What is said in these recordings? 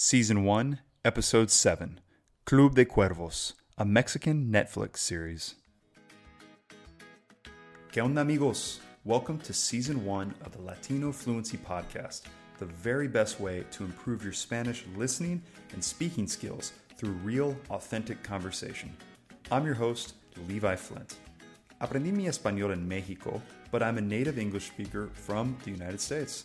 Season 1, Episode 7 Club de Cuervos, a Mexican Netflix series. ¿Qué onda, amigos? Welcome to Season 1 of the Latino Fluency Podcast, the very best way to improve your Spanish listening and speaking skills through real, authentic conversation. I'm your host, Levi Flint. Aprendí mi español en Mexico, but I'm a native English speaker from the United States.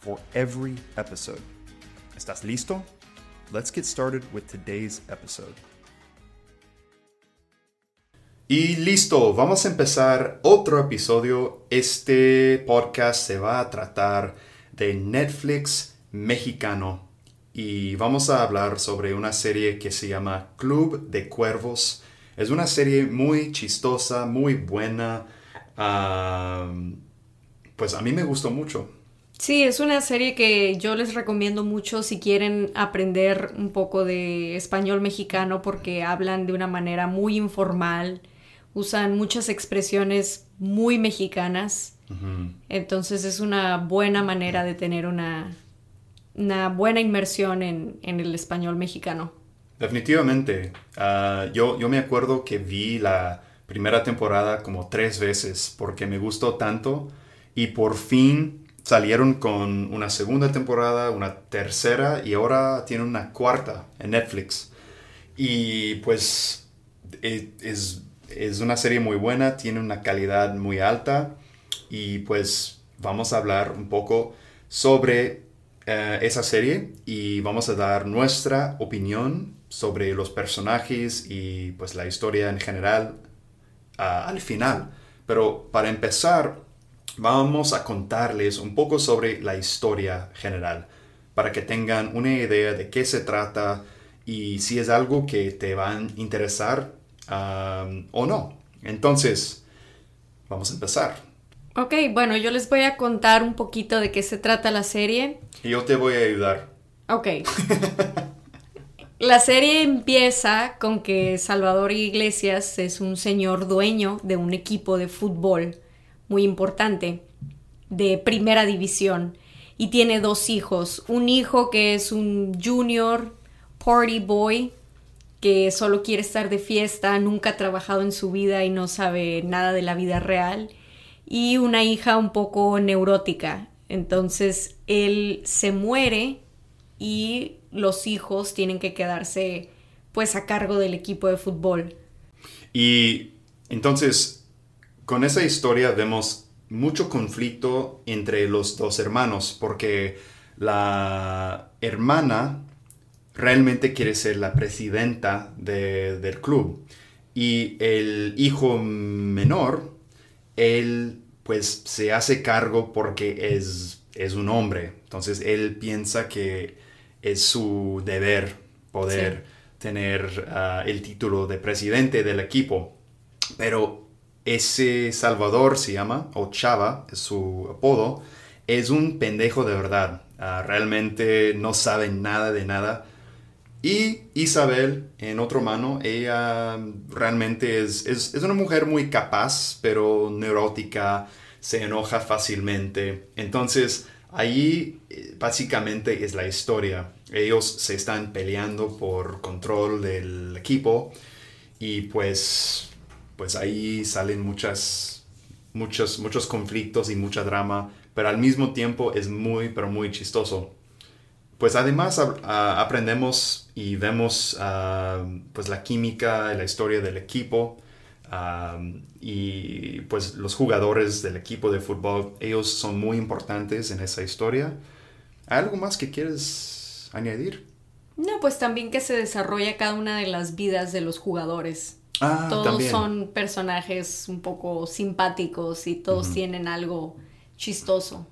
for every episode. ¿Estás listo? Let's get started with today's episode. Y listo, vamos a empezar otro episodio. Este podcast se va a tratar de Netflix mexicano y vamos a hablar sobre una serie que se llama Club de Cuervos. Es una serie muy chistosa, muy buena. Pues a mí me gustó mucho. Sí, es una serie que yo les recomiendo mucho si quieren aprender un poco de español mexicano porque hablan de una manera muy informal, usan muchas expresiones muy mexicanas. Entonces es una buena manera de tener una, una buena inmersión en, el español mexicano. Definitivamente. Ah, yo, yo me acuerdo que vi la primera temporada como tres veces porque me gustó tanto y por fin salieron con una segunda temporada, una tercera y ahora tienen una cuarta en Netflix. Y pues e, es, una serie muy buena, tiene una calidad muy alta y pues vamos a hablar un poco sobre eh, esa serie y vamos a dar nuestra opinión sobre los personajes y pues la historia en general al final. Pero para empezar, vamos a contarles un poco sobre la historia general para que tengan una idea de qué se trata y si es algo que te va a interesar o no. Entonces, vamos a empezar. Ok, bueno, yo les voy a contar un poquito de qué se trata la serie. Y yo te voy a ayudar. Ok. la serie empieza con que Salvador Iglesias es un señor dueño de un equipo de fútbol muy importante de primera división y tiene dos hijos. Un hijo que es un junior party boy que solo quiere estar de fiesta, nunca ha trabajado en su vida y no sabe nada de la vida real. Y una hija un poco neurótica. Entonces él se muere y los hijos tienen que quedarse pues a cargo del equipo de fútbol. Y entonces con esa historia vemos mucho conflicto entre los dos hermanos, porque la hermana realmente quiere ser la presidenta del club y el hijo menor, él pues se hace cargo porque es, es un hombre, entonces él piensa que es su deber poder tener ah, el título de presidente del equipo, pero ese Salvador se llama, o Chava es su apodo, es un pendejo de verdad. Ah, realmente no sabe nada de nada. Y Isabel, en otro mano, ella realmente es, es, una mujer muy capaz, pero neurótica, se enoja fácilmente. Entonces, ahí eh, básicamente es la historia. Ellos se están peleando por control del equipo y pues pues ahí salen muchas, muchos, muchos conflictos y mucha drama, pero al mismo tiempo es muy, pero muy chistoso. Pues además aprendemos y vemos ah, pues la química, la historia del equipo ah, y pues los jugadores del equipo de fútbol, ellos son muy importantes en esa historia. ¿Hay algo más que quieres añadir? No, pues también que se desarrolla cada una de las vidas de los jugadores. Ah, todos son personajes un poco simpáticos y todos tienen algo chistoso.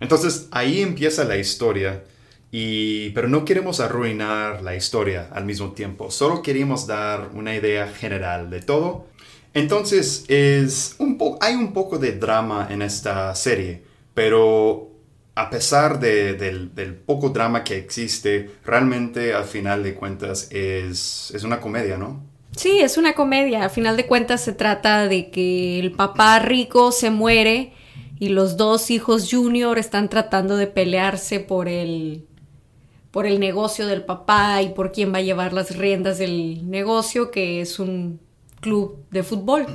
Entonces ahí empieza la historia Y, pero no queremos arruinar la historia al mismo tiempo, solo queríamos dar una idea general de todo. Entonces, es un hay un poco de drama en esta serie, pero a pesar del, poco drama que existe, realmente al final de cuentas es, es una comedia, ¿no? Sí, es una comedia. A final de cuentas se trata de que el papá rico se muere y los dos hijos junior están tratando de pelearse por el por el negocio del papá y por quién va a llevar las riendas del negocio, que es un club de fútbol.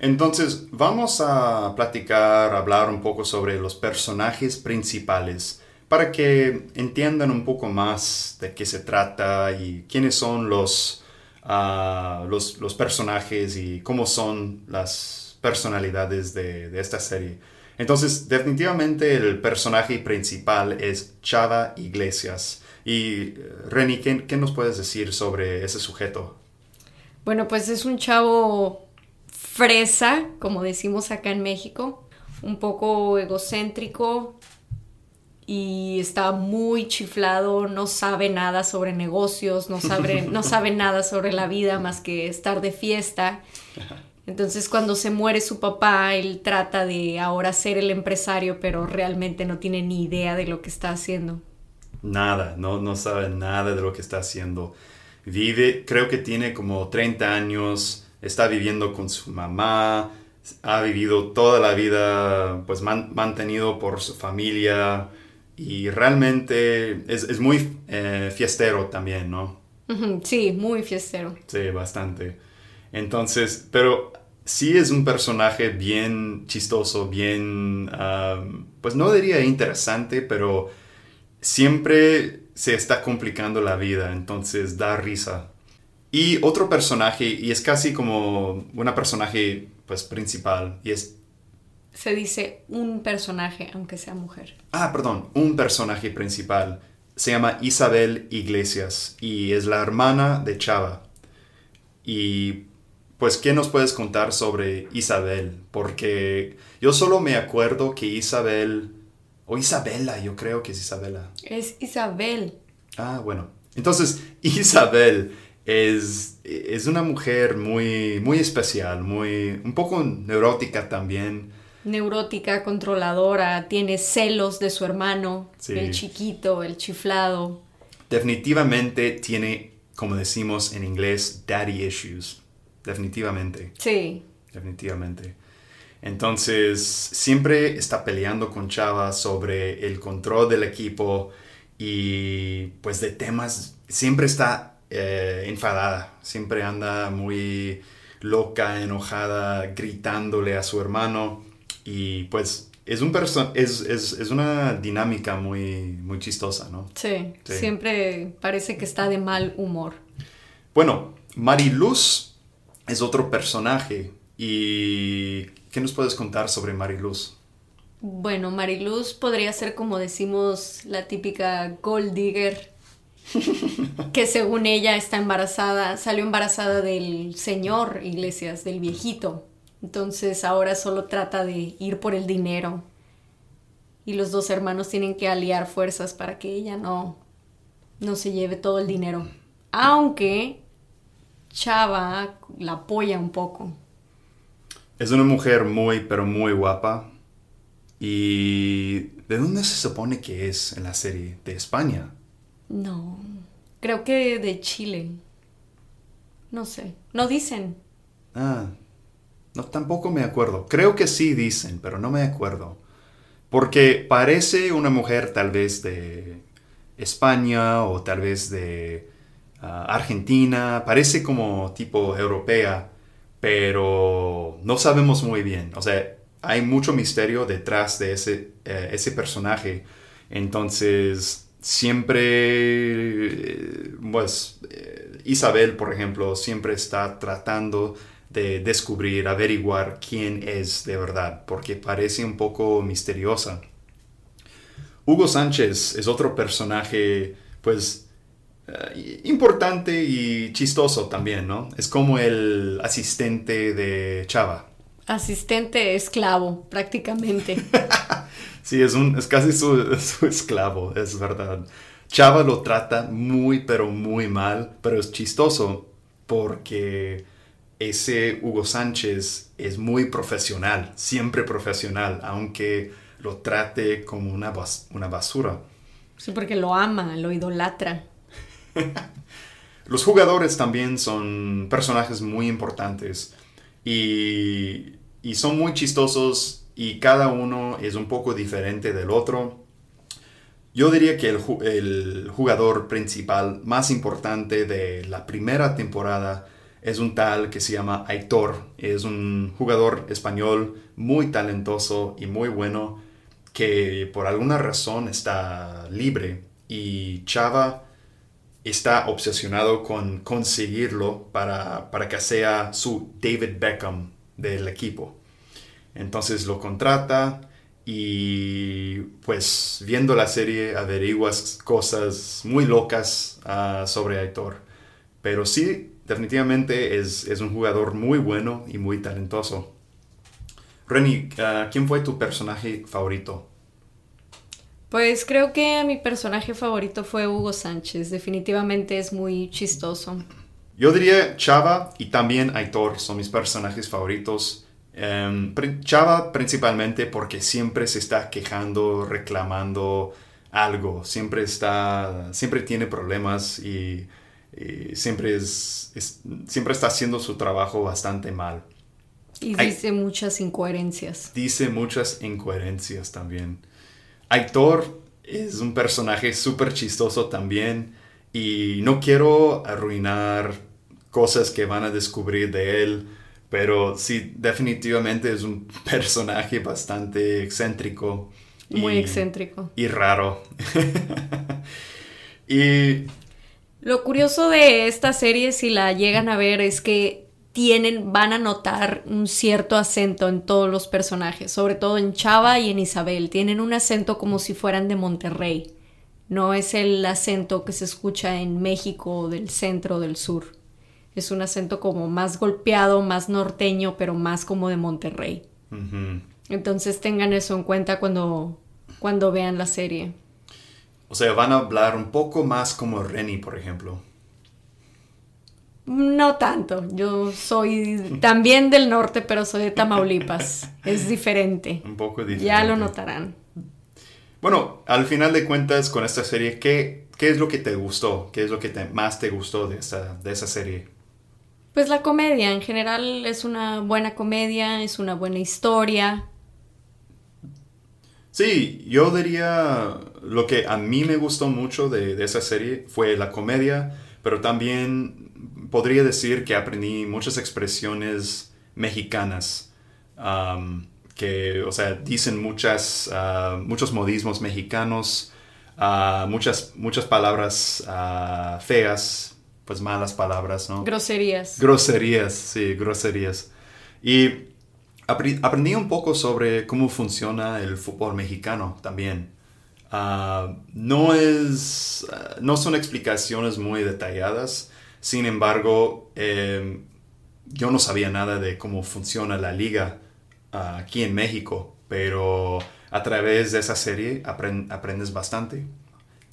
Entonces, vamos a platicar, hablar un poco sobre los personajes principales para que entiendan un poco más de qué se trata y quiénes son los, ah, los, personajes y cómo son las personalidades de, de esta serie. Entonces, definitivamente el personaje principal es Chava Iglesias. Y Reni, ¿qué, nos puedes decir sobre ese sujeto? Bueno, pues es un chavo fresa, como decimos acá en México, un poco egocéntrico y está muy chiflado, no sabe nada sobre negocios, no sabe, no sabe nada sobre la vida más que estar de fiesta. Entonces cuando se muere su papá, él trata de ahora ser el empresario, pero realmente no tiene ni idea de lo que está haciendo. Nada, no, no sabe nada de lo que está haciendo. Vive, creo que tiene como 30 años, está viviendo con su mamá, ha vivido toda la vida pues mantenido por su familia y realmente es, muy eh, fiestero también, ¿no? Sí, muy fiestero. Sí, bastante. Entonces, pero sí es un personaje bien chistoso, bien, pues no diría interesante, pero siempre se está complicando la vida, entonces da risa. Y otro personaje, y es casi como una personaje pues principal, y es... Se dice un personaje, aunque sea mujer. Ah, perdón, un personaje principal. Se llama Isabel Iglesias y es la hermana de Chava. Y pues, ¿qué nos puedes contar sobre Isabel? Porque yo solo me acuerdo que Isabel, o Isabela, yo creo que es Isabela. Es Isabel. Ah, bueno. Entonces, Isabel es, es una mujer muy, muy especial, muy, un poco neurótica también. Neurótica, controladora, tiene celos de su hermano, el chiquito, el chiflado. Definitivamente tiene, como decimos en inglés, daddy issues definitivamente. Sí. Definitivamente. Entonces, siempre está peleando con Chava sobre el control del equipo y pues de temas, siempre está eh, enfadada, siempre anda muy loca, enojada, gritándole a su hermano y pues es, un es, es, es, una dinámica muy, muy chistosa, ¿no? sí, siempre parece que está de mal humor. Bueno, Mariluz es otro personaje. ¿Y qué nos puedes contar sobre Mariluz? Bueno, Mariluz podría ser como decimos la típica gold digger, que según ella está embarazada, salió embarazada del señor Iglesias, del viejito. Entonces ahora solo trata de ir por el dinero. Y los dos hermanos tienen que aliar fuerzas para que ella no, no se lleve todo el dinero. Aunque Chava la apoya un poco. Es una mujer muy, pero muy guapa. ¿Y de dónde se supone que es en la serie? ¿De España? No, creo que de Chile. No sé, no dicen. Ah, no, tampoco me acuerdo. Creo que sí dicen, pero no me acuerdo. Porque parece una mujer tal vez de España o tal vez de Argentina, parece como tipo europea, pero no sabemos muy bien. O sea, hay mucho misterio detrás de ese, eh, ese personaje. Entonces, siempre, eh, pues, eh, Isabel, por ejemplo, siempre está tratando de descubrir, averiguar quién es de verdad, porque parece un poco misteriosa. Hugo Sánchez es otro personaje, pues, eh, importante y chistoso también, ¿no? Es como el asistente de Chava. Asistente esclavo, prácticamente. sí, es, un, es casi su, esclavo, es verdad. Chava lo trata muy, pero muy mal, pero es chistoso porque ese Hugo Sánchez es muy profesional, siempre profesional, aunque lo trate como una, una basura. Sí, porque lo ama, lo idolatra. Los jugadores también son personajes muy importantes y, y son muy chistosos y cada uno es un poco diferente del otro. Yo diría que el, jugador principal más importante de la primera temporada es un tal que se llama Aitor. Es un jugador español muy talentoso y muy bueno que por alguna razón está libre y Chava está obsesionado con conseguirlo para, para que sea su David Beckham del equipo. Entonces lo contrata y pues viendo la serie averiguas cosas muy locas ah, sobre Aitor. Pero sí, definitivamente es, un jugador muy bueno y muy talentoso. Reni, ah, ¿quién fue tu personaje favorito? Pues creo que mi personaje favorito fue Hugo Sánchez. Definitivamente es muy chistoso. Yo diría Chava y también Aitor son mis personajes favoritos. Chava principalmente porque siempre se está quejando, reclamando algo, siempre está, siempre tiene problemas y, siempre, es, siempre está haciendo su trabajo bastante mal. Y dice muchas incoherencias. Dice muchas incoherencias también. Aitor es un personaje súper chistoso también y no quiero arruinar cosas que van a descubrir de él pero sí, definitivamente es un personaje bastante excéntrico. Muy excéntrico. Y raro. y... Lo curioso de esta serie, si la llegan a ver, es que tienen, van a notar un cierto acento en todos los personajes, sobre todo en Chava y en Isabel. Tienen un acento como si fueran de Monterrey. No es el acento que se escucha en México o del centro del sur. Es un acento como más golpeado, más norteño, pero más como de Monterrey. Entonces tengan eso en cuenta cuando, cuando vean la serie. O sea, van a hablar un poco más como Renny, por ejemplo. No tanto. Yo soy también del norte, pero soy de Tamaulipas. es diferente. Un poco diferente. Ya lo notarán. Bueno, al final de cuentas, con esta serie, ¿qué, qué es lo que te gustó? ¿Qué es lo que más te gustó de, esta, de esa serie? Pues la comedia, en general es una buena comedia, es una buena historia. Sí, yo diría lo que a mí me gustó mucho de, esa serie fue la comedia, pero también podría decir que aprendí muchas expresiones mexicanas que, o sea, dicen muchas, ah, muchos modismos mexicanos, ah, muchas, muchas palabras ah, feas, pues malas palabras, ¿no? Groserías. Groserías, sí, groserías. Y aprendí un poco sobre cómo funciona el fútbol mexicano también. Ah, no, es, ah, no son explicaciones muy detalladas, sin embargo, em, yo no sabía nada de cómo funciona la liga ah, aquí en México, pero a través de esa serie aprendes bastante.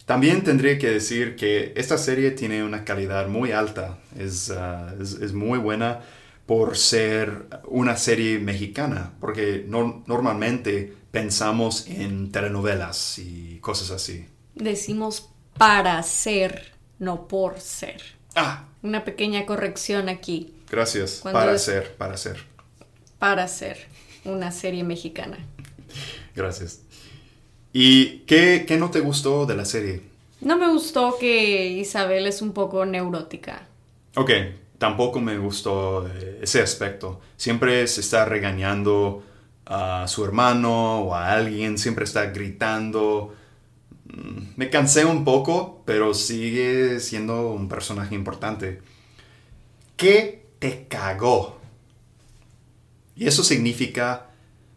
También tendría que decir que esta serie tiene una calidad muy alta, es, ah, es, muy buena por ser una serie mexicana, porque normalmente pensamos en telenovelas y cosas así. Decimos para ser, no por ser. Ah. Una pequeña corrección aquí. Gracias. para ser, para ser. Para ser una serie mexicana. Gracias. ¿Y qué, no te gustó de la serie? No me gustó que Isabel es un poco neurótica. Ok, tampoco me gustó eh, ese aspecto. Siempre se está regañando a su hermano o a alguien, siempre está gritando. Mm, me cansé un poco, pero sigue siendo un personaje importante. ¿Qué te cagó? Y eso significa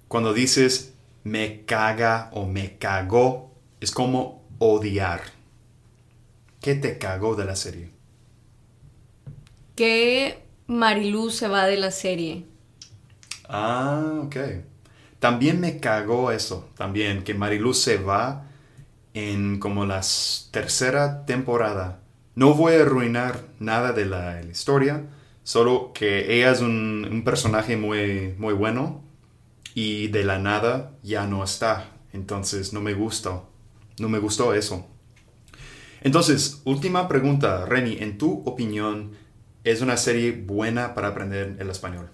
cuando dices me caga o me cagó es como odiar. ¿Qué te cagó de la serie? Que Marilú se va de la serie. Ah, ok. También me cagó eso, también, que Marilú se va en como la tercera temporada. No voy a arruinar nada de la, historia, solo que ella es un, un, personaje muy, muy bueno y de la nada ya no está. Entonces no me gustó. No me gustó eso. Entonces, última pregunta, Reni, en tu opinión, ¿es una serie buena para aprender el español?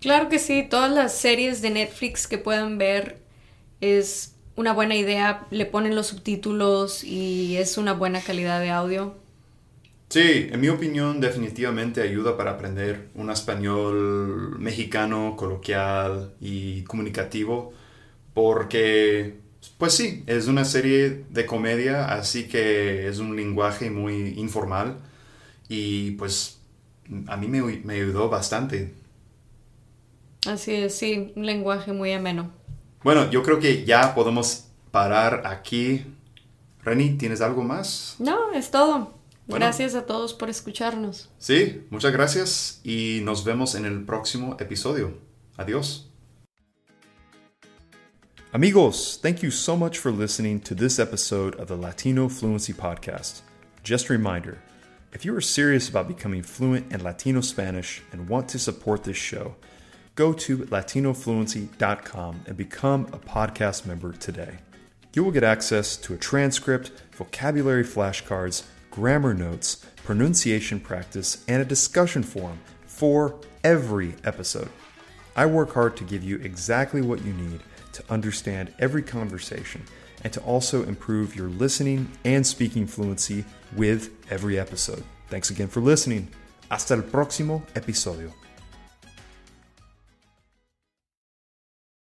Claro que sí, todas las series de Netflix que puedan ver es una buena idea, le ponen los subtítulos y es una buena calidad de audio. Sí, en mi opinión definitivamente ayuda para aprender un español mexicano, coloquial y comunicativo, porque, pues sí, es una serie de comedia, así que es un lenguaje muy informal y pues a mí me, me ayudó bastante. Así es, sí, un lenguaje muy ameno. Bueno, yo creo que ya podemos parar aquí. Reni, ¿tienes algo más? No, es todo. Gracias a todos por escucharnos. Sí, muchas gracias y nos vemos en el próximo episodio. Adiós. Amigos, thank you so much for listening to this episode of the Latino Fluency Podcast. Just a reminder if you are serious about becoming fluent in Latino Spanish and want to support this show, go to latinofluency.com and become a podcast member today. You will get access to a transcript, vocabulary flashcards, grammar notes, pronunciation practice, and a discussion forum for every episode. I work hard to give you exactly what you need to understand every conversation and to also improve your listening and speaking fluency with every episode. Thanks again for listening. Hasta el próximo episodio.